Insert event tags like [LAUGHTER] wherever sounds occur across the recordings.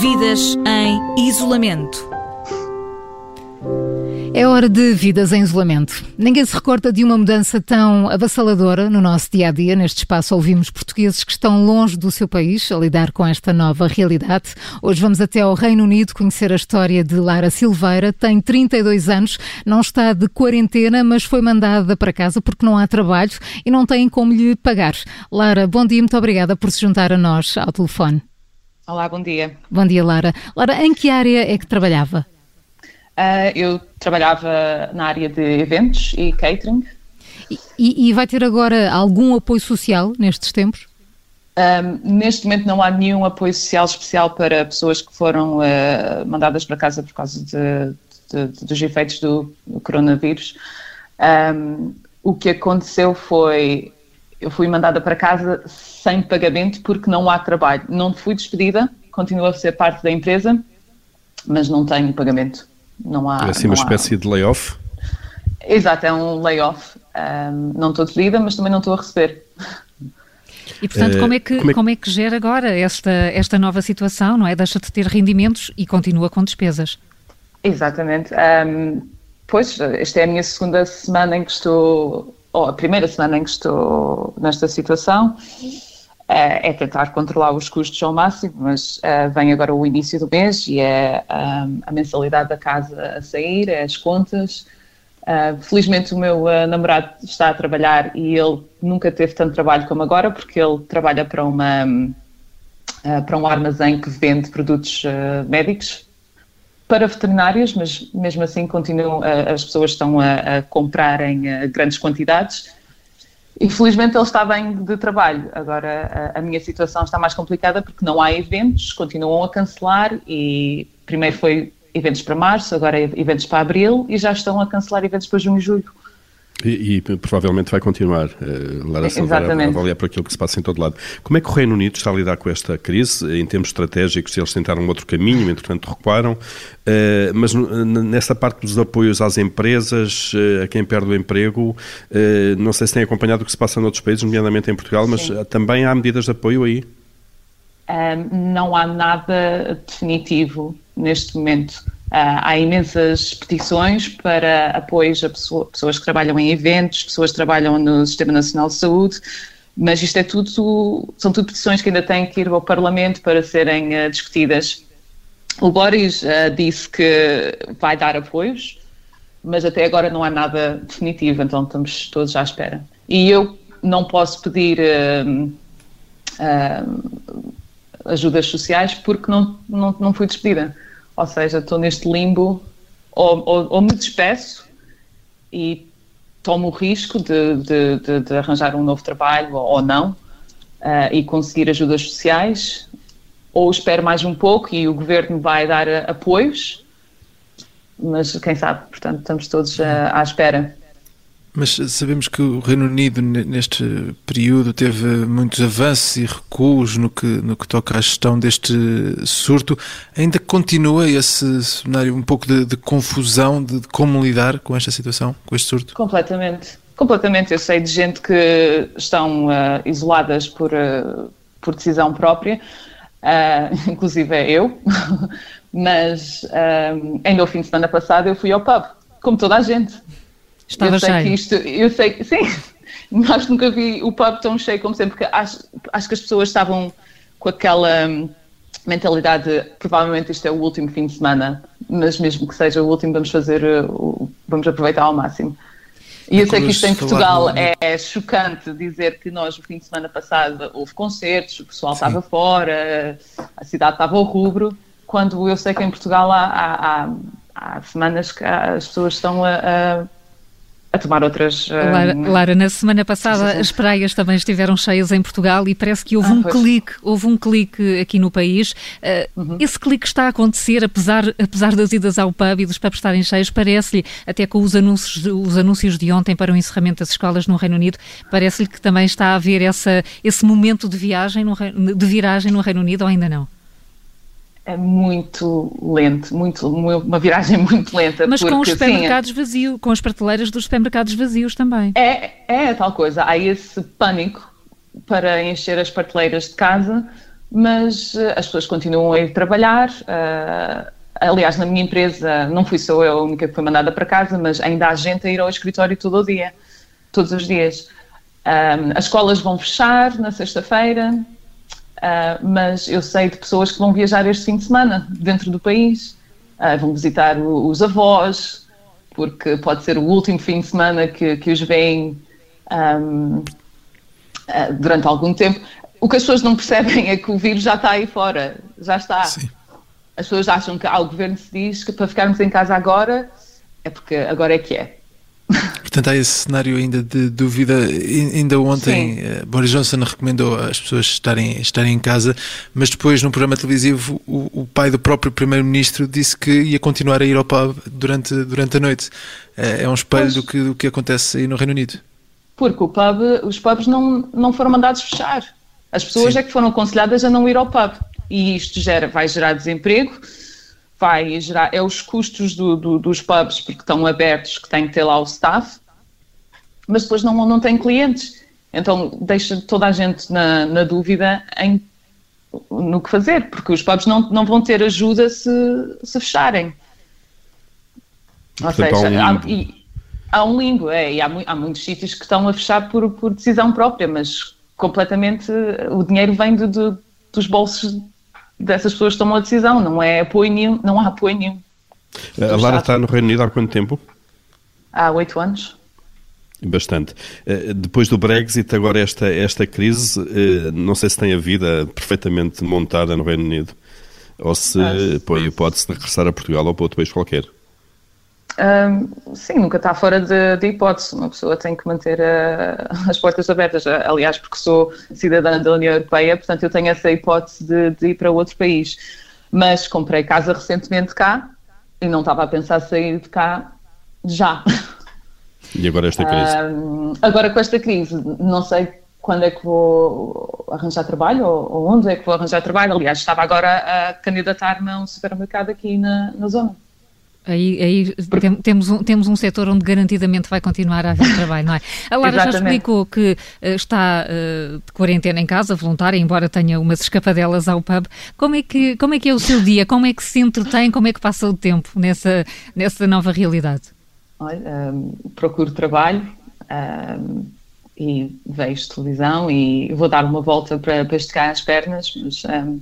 Vidas em isolamento. É hora de vidas em isolamento. Ninguém se recorda de uma mudança tão avassaladora no nosso dia a dia. Neste espaço ouvimos portugueses que estão longe do seu país a lidar com esta nova realidade. Hoje vamos até ao Reino Unido conhecer a história de Lara Silveira. Tem 32 anos, não está de quarentena, mas foi mandada para casa porque não há trabalho e não tem como lhe pagar. Lara, bom dia, muito obrigada por se juntar a nós ao telefone. Olá, bom dia. Bom dia, Lara. Lara, em que área é que trabalhava? Uh, eu trabalhava na área de eventos e catering. E, e vai ter agora algum apoio social nestes tempos? Um, neste momento não há nenhum apoio social especial para pessoas que foram uh, mandadas para casa por causa de, de, de, dos efeitos do, do coronavírus. Um, o que aconteceu foi eu fui mandada para casa sem pagamento porque não há trabalho. Não fui despedida, continuo a ser parte da empresa, mas não tenho pagamento. Não há. É assim uma espécie há... de layoff? Exato, é um layoff. Um, não estou despedida, mas também não estou a receber. E portanto, como, é que, como, é... como é que gera agora esta, esta nova situação, não é? Deixa de ter rendimentos e continua com despesas. Exatamente. Um, pois, esta é a minha segunda semana em que estou, ou a primeira semana em que estou nesta situação. Uh, é tentar controlar os custos ao máximo, mas uh, vem agora o início do mês e é um, a mensalidade da casa a sair, é as contas. Uh, felizmente o meu namorado está a trabalhar e ele nunca teve tanto trabalho como agora, porque ele trabalha para, uma, para um armazém que vende produtos médicos para veterinários, mas mesmo assim continuam, as pessoas estão a, a comprar em grandes quantidades Infelizmente ele está bem de trabalho. Agora a, a, minha situação está mais complicada porque não há eventos, continuam a cancelar e primeiro foi eventos para março, agora é eventos para abril e já estão a cancelar eventos para junho e julho. E, e, provavelmente vai continuar, uh, Lara Silveira, a avaliar por aquilo que se passa em todo lado. Como é que o Reino Unido está a lidar com esta crise, em termos estratégicos, eles tentaram outro caminho, entretanto recuaram, uh, mas nessa parte dos apoios às empresas, uh, a quem perde o emprego, uh, não sei se têm acompanhado o que se passa noutros países, nomeadamente em Portugal, mas Sim. também há medidas de apoio aí? Um, não há nada definitivo neste momento. Uh, há imensas petições para apoios a pessoa, pessoas que trabalham em eventos, pessoas que trabalham no Sistema Nacional de Saúde, mas isto é tudo, são tudo petições que ainda têm que ir ao Parlamento para serem uh, discutidas. O Boris uh, disse que vai dar apoios, mas até agora não há nada definitivo, então estamos todos à espera. E eu não posso pedir ajudas sociais porque não, não, não fui despedida. Ou seja, estou neste limbo, ou, ou, ou, me despeço e tomo o risco de, de, de, de arranjar um novo trabalho ou, não uh, e conseguir ajudas sociais, ou espero mais um pouco e o governo vai dar apoios, mas quem sabe, portanto, estamos todos uh, à espera. Mas sabemos que o Reino Unido, neste período, teve muitos avanços e recuos no que, no que toca à gestão deste surto. Ainda continua esse cenário um pouco de, de confusão de, de, como lidar com esta situação, com este surto? Completamente. Completamente. Eu sei de gente que estão uh, isoladas por, uh, por decisão própria, uh, [LAUGHS] inclusive é eu, [LAUGHS] mas ainda o fim de semana passado eu fui ao pub, como toda a gente Estava eu sei cheio. Que isto, eu sei que, sim, [LAUGHS] acho que nunca vi o pub tão cheio como sempre, porque acho, acho que as pessoas estavam com aquela hum, mentalidade de, provavelmente isto é o último fim de semana, mas mesmo que seja o último, vamos fazer, uh, vamos aproveitar ao máximo. E eu sei que isto em Portugal é chocante dizer que nós, no fim de semana passado, houve concertos, o pessoal Sim. estava fora, a cidade estava ao rubro, quando eu sei que em Portugal há, há, há semanas que as pessoas estão a, a a tomar outras. Lara, um... Lara, na semana passada as praias também estiveram cheias em Portugal e parece que houve ah, um pois. clique, houve um clique aqui no país. Uh, uhum. Esse clique está a acontecer, apesar, apesar das idas ao pub e dos pubs estarem cheios, parece-lhe, até com os anúncios, os anúncios de ontem para o encerramento das escolas no Reino Unido, parece-lhe que também está a haver essa, esse momento de viagem, no, de viragem no Reino Unido ou ainda não? É muito lento, muito, uma viragem [LAUGHS] muito lenta. Mas porque, com os supermercados vazios, com as prateleiras dos supermercados vazios também. É, é tal coisa. Há esse pânico para encher as prateleiras de casa, mas uh, as pessoas continuam a ir trabalhar. Uh, aliás, na minha empresa, não fui só eu a única que foi mandada para casa, mas ainda há gente a ir ao escritório todo o dia, todos os dias. Um, as escolas vão fechar na sexta-feira, uh, mas eu sei de pessoas que vão viajar este fim de semana dentro do país, uh, vão visitar o, os avós, porque pode ser o último fim de semana que, que os veem um, uh, durante algum tempo. O que as pessoas não percebem é que o vírus já está aí fora, já está. Sim. As pessoas acham que ah, o governo se diz que para ficarmos em casa agora é porque agora é que é. Portanto, há esse cenário ainda de dúvida. Ainda ontem, uh, Boris Johnson recomendou às pessoas estarem, estarem em casa, mas depois, num programa televisivo, o, o pai do próprio Primeiro-Ministro disse que ia continuar a ir ao pub durante, durante a noite. Uh, é um espelho do que, do que acontece aí no Reino Unido. Porque o pub, os pubs não, não foram mandados fechar. As pessoas Sim. é que foram aconselhadas a não ir ao pub. E isto gera, vai gerar desemprego vai gerar é os custos do, do, dos pubs porque estão abertos que tem que ter lá o staff, mas depois não, não tem clientes. Então deixa toda a gente na, na dúvida em no que fazer, porque os pubs não, não vão ter ajuda se, se fecharem. Ou Portanto, seja, há um limbo, há, e, há, um limbo é, e há, há muitos sítios que estão a fechar por, por decisão própria, mas completamente o dinheiro vem do, do, dos bolsos dessas pessoas que tomam a decisão, não é apoio nenhum, não há apoio nenhum. A Lara está no Reino Unido há quanto tempo? Há oito anos. Bastante. Eh, depois do Brexit, agora esta, esta crise, eh, não sei se tem a vida perfeitamente montada no Reino Unido ou se ah, põe a hipótese de regressar a Portugal ou para outro país qualquer. Um, sim, nunca está fora de, de, hipótese. Uma pessoa tem que manter as portas abertas. Aliás, porque sou cidadã da União Europeia, portanto, eu tenho essa hipótese de, de ir para outro país. Mas comprei casa recentemente cá e não estava a pensar sair de cá já. E agora esta crise? Um, agora com esta crise, não sei quando é que vou arranjar trabalho ou, ou onde é que vou arranjar trabalho. Aliás, estava agora a candidatar-me a um supermercado aqui na, na zona. Aí, aí tem, temos, um, temos um setor onde garantidamente vai continuar a haver trabalho, não é? A Lara já explicou que uh, está uh, de quarentena em casa, voluntária, embora tenha umas escapadelas ao pub. Como é, que, como é que é o seu dia? Como é que se entretém? Como é que passa o tempo nessa, nessa nova realidade? Olha, um, procuro trabalho um, e vejo televisão e vou dar uma volta para, para esticar as pernas, mas... Um,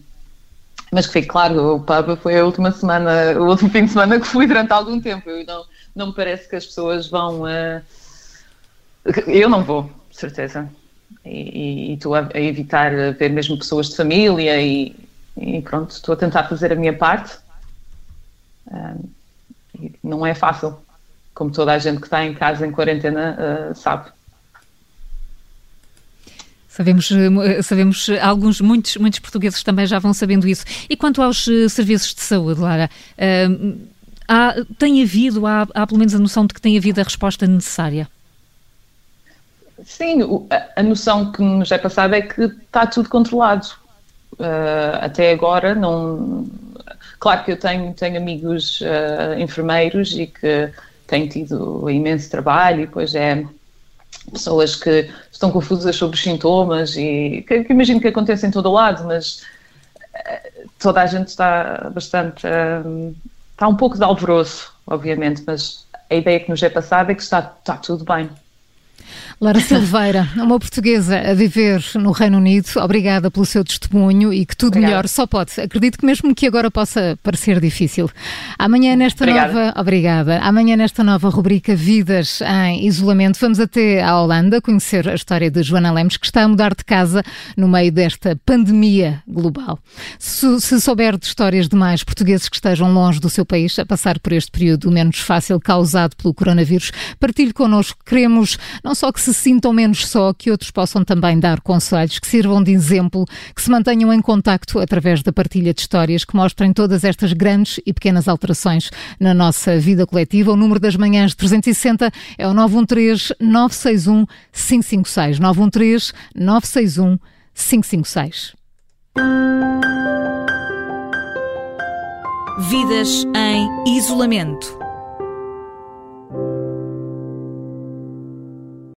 mas que fique claro, o pub foi a última semana, o último fim de semana que fui durante algum tempo. Eu não, não me parece que as pessoas vão. Uh... Eu não vou, certeza. E, estou a, a, evitar ver mesmo pessoas de família e, e pronto, estou a tentar fazer a minha parte. Uh, não é fácil, como toda a gente que está em casa em quarentena uh, sabe. Sabemos, eh, sabemos alguns, muitos, muitos portugueses também já vão sabendo isso. E quanto aos eh, serviços de saúde, Lara, uh, há, tem havido, há, há pelo menos a noção de que tem havido a resposta necessária? Sim, a noção que nos é passada é que está tudo controlado. Uh, até agora não. Claro que eu tenho, tenho amigos uh, enfermeiros e que têm tido imenso trabalho e depois é pessoas que estão confusas sobre os sintomas e que, que imagino que aconteça em todo o lado, mas uh, toda a gente está bastante. Uh, está um pouco de alvoroço, obviamente, mas a ideia que nos é passada é que está, está tudo bem. Lara Silveira, uma portuguesa a viver no Reino Unido, obrigada pelo seu testemunho e que tudo obrigada. melhor só pode. Acredito que mesmo que agora possa parecer difícil. Amanhã nesta obrigada. nova, obrigada. Amanhã nesta nova rubrica Vidas em Isolamento, vamos até à Holanda conhecer a história de Joana Lemos, que está a mudar de casa no meio desta pandemia global. Se, se souber de histórias de mais portugueses que estejam longe do seu país a passar por este período menos fácil causado pelo coronavírus, partilhe connosco. Queremos não só que se sintam menos só, que outros possam também dar conselhos, que sirvam de exemplo, que se mantenham em contacto através da partilha de histórias, que mostrem todas estas grandes e pequenas alterações na nossa vida coletiva. O número das manhãs 360 é o 913 961 556. 913 961 556. Vidas em isolamento.